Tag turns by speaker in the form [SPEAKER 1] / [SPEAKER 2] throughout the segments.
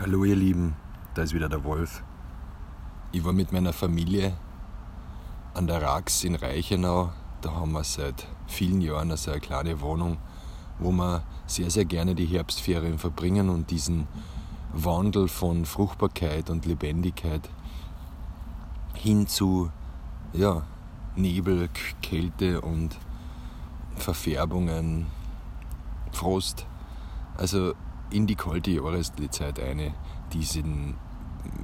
[SPEAKER 1] Hallo ihr Lieben, da ist wieder der Wolf. Ich war mit meiner Familie an der Rax in Reichenau. Da haben wir seit vielen Jahren also eine kleine Wohnung, wo wir sehr, sehr gerne die Herbstferien verbringen und diesen Wandel von Fruchtbarkeit und Lebendigkeit hin zu ja, Nebel, Kälte und Verfärbungen, Frost. Also in die kalte Jahreszeit eine, diesen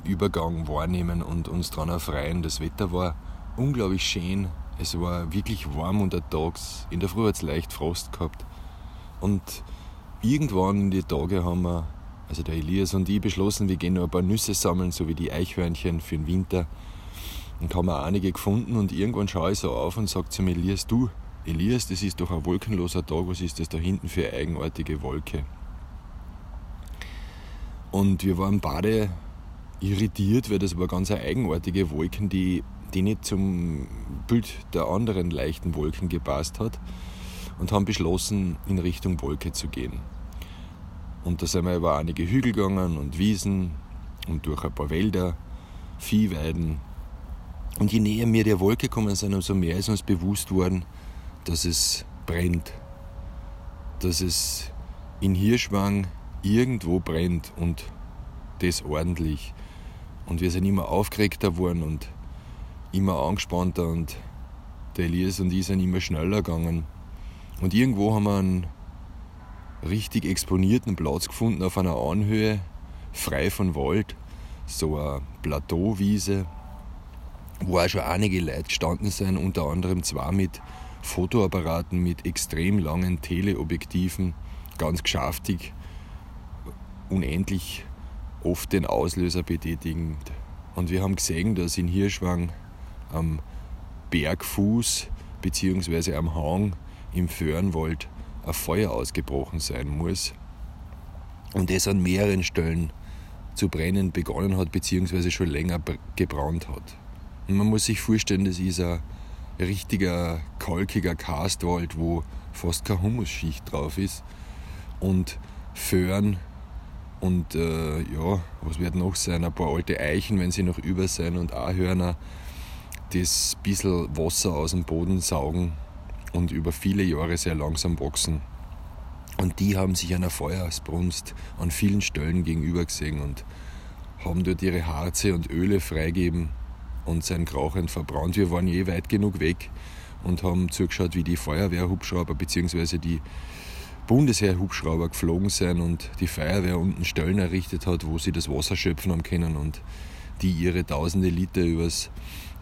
[SPEAKER 1] Übergang wahrnehmen und uns daran erfreuen. Das Wetter war unglaublich schön. Es war wirklich warm untertags. In der Früh hat es leicht Frost gehabt. Und irgendwann in die Tage haben wir, also der Elias und ich, beschlossen, wir gehen noch ein paar Nüsse sammeln, so wie die Eichhörnchen für den Winter. Und haben auch einige gefunden und irgendwann schaue ich so auf und sage zu mir, Elias, du, Elias, das ist doch ein wolkenloser Tag, was ist das da hinten für eine eigenartige Wolke? Und wir waren beide irritiert, weil das war ganz eine eigenartige Wolken, die, die nicht zum Bild der anderen leichten Wolken gepasst hat. Und haben beschlossen, in Richtung Wolke zu gehen. Und da sind wir über einige Hügel gegangen und Wiesen und durch ein paar Wälder, Viehweiden. Und je näher wir der Wolke gekommen sind, umso mehr ist uns bewusst worden, dass es brennt. Dass es in Hirschwang irgendwo brennt und das ordentlich. Und wir sind immer aufgeregter geworden und immer angespannter und der Elias und ich sind immer schneller gegangen. Und irgendwo haben wir einen richtig exponierten Platz gefunden auf einer Anhöhe, frei von Wald, so eine Plateauwiese, wo auch schon einige Leute gestanden sind, unter anderem zwei mit Fotoapparaten mit extrem langen Teleobjektiven, ganz geschäftig unendlich oft den Auslöser betätigen. Und wir haben gesehen, dass in Hirschwang am Bergfuß bzw. am Hang im Föhrenwald ein Feuer ausgebrochen sein muss. Und es an mehreren Stellen zu brennen begonnen hat bzw. schon länger gebrannt hat. Und man muss sich vorstellen, das ist ein richtiger kalkiger Karstwald, wo fast keine Humusschicht drauf ist. Und Föhren und äh, ja, was wird noch sein? Ein paar alte Eichen, wenn sie noch über sein und Ahörner, das bisschen Wasser aus dem Boden saugen und über viele Jahre sehr langsam wachsen. Und die haben sich einer Feuersbrunst an vielen Stellen gegenüber gesehen und haben dort ihre Harze und Öle freigeben und sein Krauchen verbrannt. Wir waren je weit genug weg und haben zugeschaut, wie die Feuerwehrhubschrauber bzw. die Bundesheer-Hubschrauber geflogen sind und die Feuerwehr unten Stellen errichtet hat, wo sie das Wasser schöpfen haben können und die ihre tausende Liter übers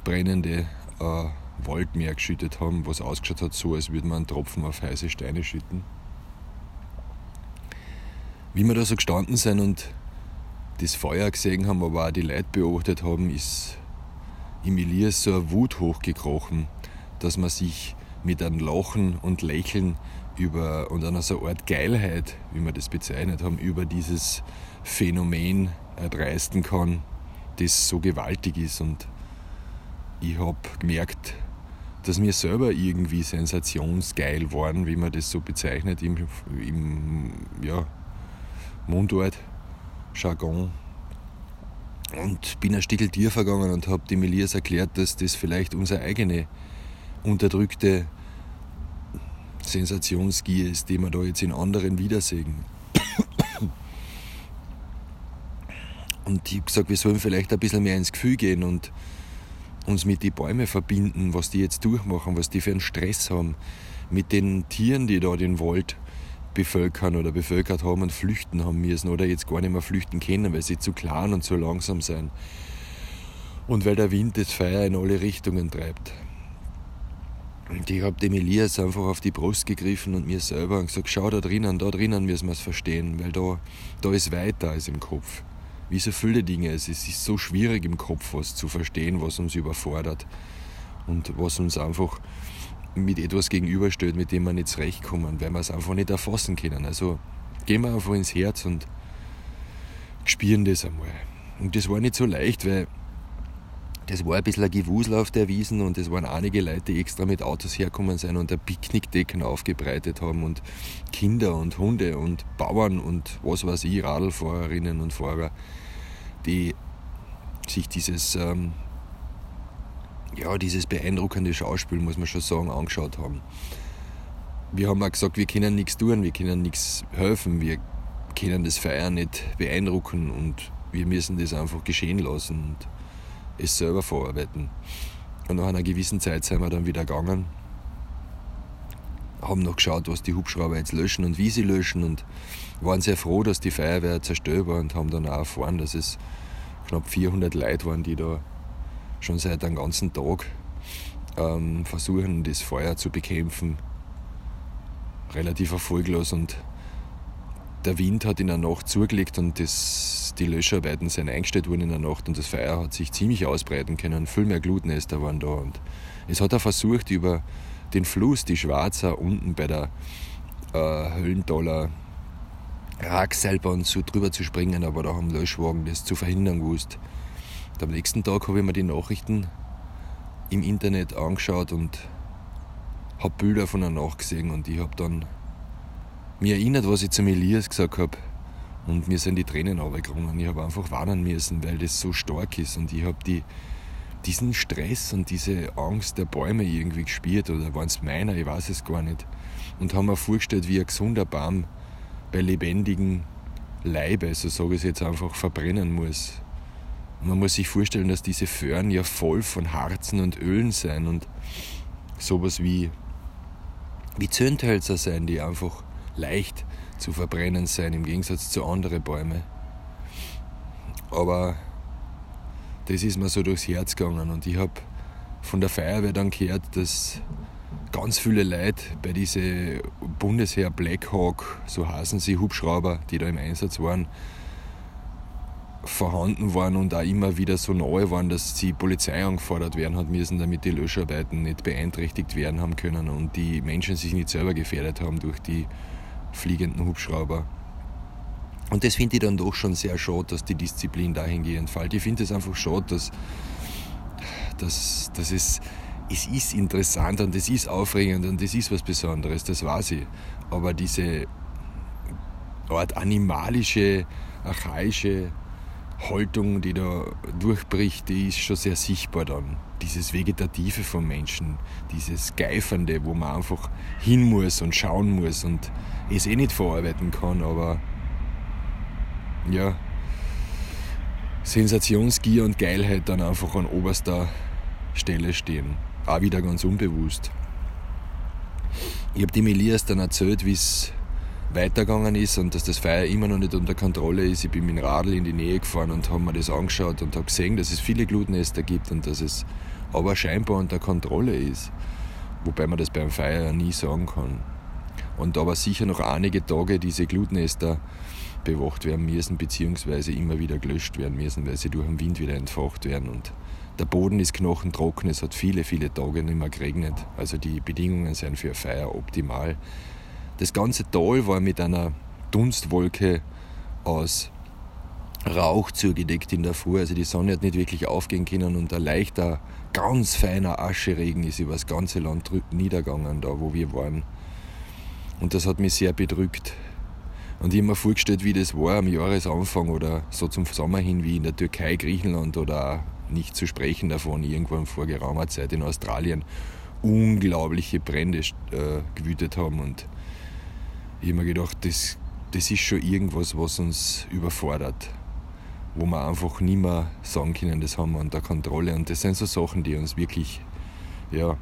[SPEAKER 1] brennende äh, Waldmeer geschüttet haben, was ausgeschaut hat, so als würde man einen Tropfen auf heiße Steine schütten. Wie wir da so gestanden sind und das Feuer gesehen haben, aber auch die Leute beobachtet haben, ist im Elias so eine Wut hochgekrochen, dass man sich mit einem Lachen und Lächeln über, und einer so Art Geilheit, wie wir das bezeichnet haben, über dieses Phänomen erdreisten kann, das so gewaltig ist. Und ich habe gemerkt, dass wir selber irgendwie sensationsgeil waren, wie man das so bezeichnet im, im ja, Mundart, Jargon. Und bin ein Stückel tiefer gegangen und habe dem Elias erklärt, dass das vielleicht unsere eigene unterdrückte Sensationsgier ist, die wir da jetzt in anderen wiedersehen. Und ich habe gesagt, wir sollen vielleicht ein bisschen mehr ins Gefühl gehen und uns mit den Bäumen verbinden, was die jetzt durchmachen, was die für einen Stress haben, mit den Tieren, die da den Wald bevölkern oder bevölkert haben und flüchten haben müssen oder jetzt gar nicht mehr flüchten können, weil sie zu klein und zu langsam sind. Und weil der Wind das Feuer in alle Richtungen treibt. Und ich habe dem Elias einfach auf die Brust gegriffen und mir selber und gesagt, schau da drinnen, da drinnen müssen wir es verstehen, weil da, da ist weiter als im Kopf. Wie so viele Dinge, es ist so schwierig im Kopf was zu verstehen, was uns überfordert und was uns einfach mit etwas gegenüberstellt, mit dem wir nicht zurechtkommen, weil wir es einfach nicht erfassen können. Also gehen wir einfach ins Herz und spüren das einmal. Und das war nicht so leicht, weil es war ein bisschen ein Gewusel auf der Wiesen und es waren einige Leute, die extra mit Autos hergekommen sind und Picknickdecken aufgebreitet haben und Kinder und Hunde und Bauern und was weiß ich, Radlfahrerinnen und Fahrer, die sich dieses, ähm, ja, dieses beeindruckende Schauspiel, muss man schon sagen, angeschaut haben. Wir haben auch gesagt, wir können nichts tun, wir können nichts helfen, wir können das Feier nicht beeindrucken und wir müssen das einfach geschehen lassen. Und es selber verarbeiten. Und nach einer gewissen Zeit sind wir dann wieder gegangen, haben noch geschaut, was die Hubschrauber jetzt löschen und wie sie löschen und waren sehr froh, dass die Feuerwehr zerstört war und haben dann auch erfahren, dass es knapp 400 Leute waren, die da schon seit einem ganzen Tag ähm, versuchen, das Feuer zu bekämpfen. Relativ erfolglos und der Wind hat in der Nacht zugelegt und das, die Löscharbeiten sind eingestellt worden in der Nacht und das Feuer hat sich ziemlich ausbreiten können. Viel mehr Glutnester waren da. Und es hat auch versucht, über den Fluss, die Schwarzer, unten bei der äh, Höllentaler Rackseilbahn so drüber zu springen, aber da haben Löschwagen das zu verhindern gewusst. Und am nächsten Tag habe ich mir die Nachrichten im Internet angeschaut und habe Bilder von der Nacht gesehen und ich habe dann mich erinnert, was ich zum Elias gesagt habe. Und mir sind die Tränen runtergegangen. Ich habe einfach warnen müssen, weil das so stark ist. Und ich habe die, diesen Stress und diese Angst der Bäume irgendwie gespürt. Oder waren es meiner? Ich weiß es gar nicht. Und habe mir vorgestellt, wie ein gesunder Baum bei lebendigem Leibe, so sage ich es jetzt einfach, verbrennen muss. Und man muss sich vorstellen, dass diese Föhren ja voll von Harzen und Ölen sein und sowas wie, wie Zündhölzer sein, die einfach leicht zu verbrennen sein, im Gegensatz zu anderen Bäumen. Aber das ist mir so durchs Herz gegangen und ich habe von der Feuerwehr dann gehört, dass ganz viele Leute bei diesen Bundesheer Blackhawk, so heißen sie, Hubschrauber, die da im Einsatz waren, vorhanden waren und auch immer wieder so neu waren, dass die Polizei angefordert werden hat müssen, damit die Löscharbeiten nicht beeinträchtigt werden haben können und die Menschen sich nicht selber gefährdet haben durch die fliegenden Hubschrauber. Und das finde ich dann doch schon sehr schade, dass die Disziplin dahingehend fällt. Ich finde es einfach schade, dass, dass, dass es, es ist interessant und es ist aufregend und es ist was Besonderes, das weiß ich. Aber diese Art animalische, archaische Haltung, die da durchbricht, die ist schon sehr sichtbar dann. Dieses Vegetative vom Menschen, dieses Geifernde, wo man einfach hin muss und schauen muss und es eh nicht verarbeiten kann, aber ja, Sensationsgier und Geilheit dann einfach an oberster Stelle stehen. Auch wieder ganz unbewusst. Ich habe dem Elias dann erzählt, wie es weitergegangen ist und dass das Feuer immer noch nicht unter Kontrolle ist. Ich bin mit dem Radl in die Nähe gefahren und habe mir das angeschaut und habe gesehen, dass es viele Glutnester gibt und dass es aber scheinbar unter Kontrolle ist. Wobei man das beim Feuer ja nie sagen kann und aber sicher noch einige Tage diese Glutnester bewacht werden müssen, beziehungsweise immer wieder gelöscht werden müssen, weil sie durch den Wind wieder entfacht werden. Und der Boden ist knochentrocken, es hat viele, viele Tage nicht mehr geregnet. Also die Bedingungen sind für ein Feuer optimal. Das ganze Tal war mit einer Dunstwolke aus Rauch zugedeckt in der Früh. Also die Sonne hat nicht wirklich aufgehen können und ein leichter, ganz feiner Ascheregen ist über das ganze Land niedergegangen, da wo wir waren. Und das hat mich sehr bedrückt. Und ich habe mir vorgestellt, wie das war am Jahresanfang oder so zum Sommer hin, wie in der Türkei, Griechenland oder nicht zu sprechen davon, irgendwann vor geraumer Zeit in Australien unglaubliche Brände äh, gewütet haben. Und ich habe mir gedacht, das, das ist schon irgendwas, was uns überfordert. Wo wir einfach nicht mehr sagen können, das haben wir unter Kontrolle. Und das sind so Sachen, die uns wirklich ja,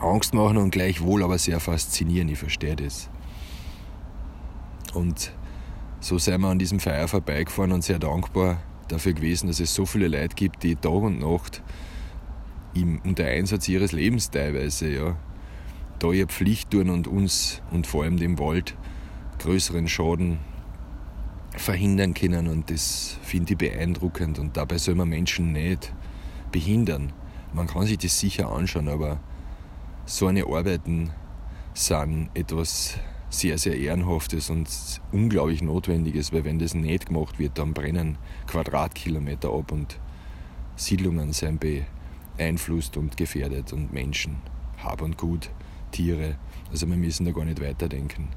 [SPEAKER 1] Angst machen und gleichwohl aber sehr faszinieren. Ich verstehe das. Und so sind wir an diesem Feier vorbeigefahren und sehr dankbar dafür gewesen, dass es so viele Leute gibt, die Tag und Nacht im, unter Einsatz ihres Lebens teilweise ja, da ihre Pflicht tun und uns und vor allem dem Wald größeren Schaden verhindern können. Und das finde ich beeindruckend. Und dabei soll man Menschen nicht behindern. Man kann sich das sicher anschauen, aber so eine Arbeiten sind etwas sehr, sehr Ehrenhaftes und unglaublich Notwendiges, weil wenn das nicht gemacht wird, dann brennen Quadratkilometer ab und Siedlungen sind beeinflusst und gefährdet und Menschen, Hab und Gut, Tiere. Also wir müssen da gar nicht weiterdenken.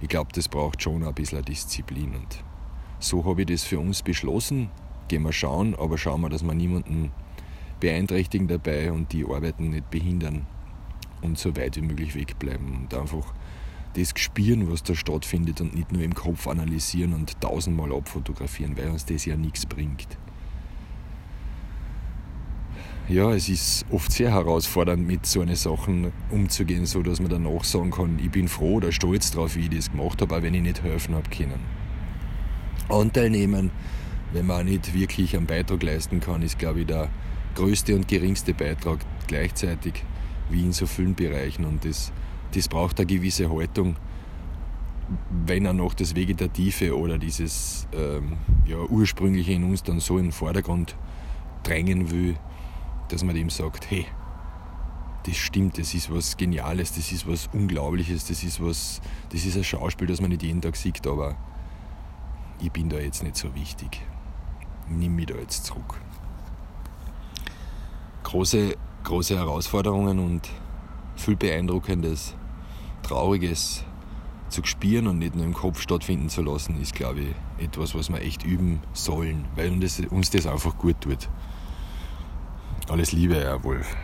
[SPEAKER 1] Ich glaube, das braucht schon ein bisschen Disziplin und so habe ich das für uns beschlossen. Gehen wir schauen, aber schauen wir, dass wir niemanden beeinträchtigen dabei und die Arbeiten nicht behindern und so weit wie möglich wegbleiben und einfach das spüren, was da stattfindet und nicht nur im Kopf analysieren und tausendmal abfotografieren, weil uns das ja nichts bringt. Ja, es ist oft sehr herausfordernd, mit so einer Sachen umzugehen, so dass man danach sagen kann, ich bin froh oder stolz darauf, wie ich das gemacht habe, auch wenn ich nicht helfen habe können. Anteil nehmen, wenn man auch nicht wirklich einen Beitrag leisten kann, ist, glaube ich, der größte und geringste Beitrag gleichzeitig, wie in so vielen Bereichen. Und das, das braucht eine gewisse Haltung, wenn er noch das Vegetative oder dieses ähm, ja, Ursprüngliche in uns dann so in den Vordergrund drängen will, dass man dem sagt, hey, das stimmt, das ist was Geniales, das ist was Unglaubliches, das ist was, das ist ein Schauspiel, das man nicht jeden Tag sieht, aber ich bin da jetzt nicht so wichtig. Nimm mich da jetzt zurück. Große, große Herausforderungen und viel Beeindruckendes, Trauriges zu spüren und nicht nur im Kopf stattfinden zu lassen, ist, glaube ich, etwas, was wir echt üben sollen, weil uns das, uns das einfach gut tut. Alles Liebe, Herr Wolf.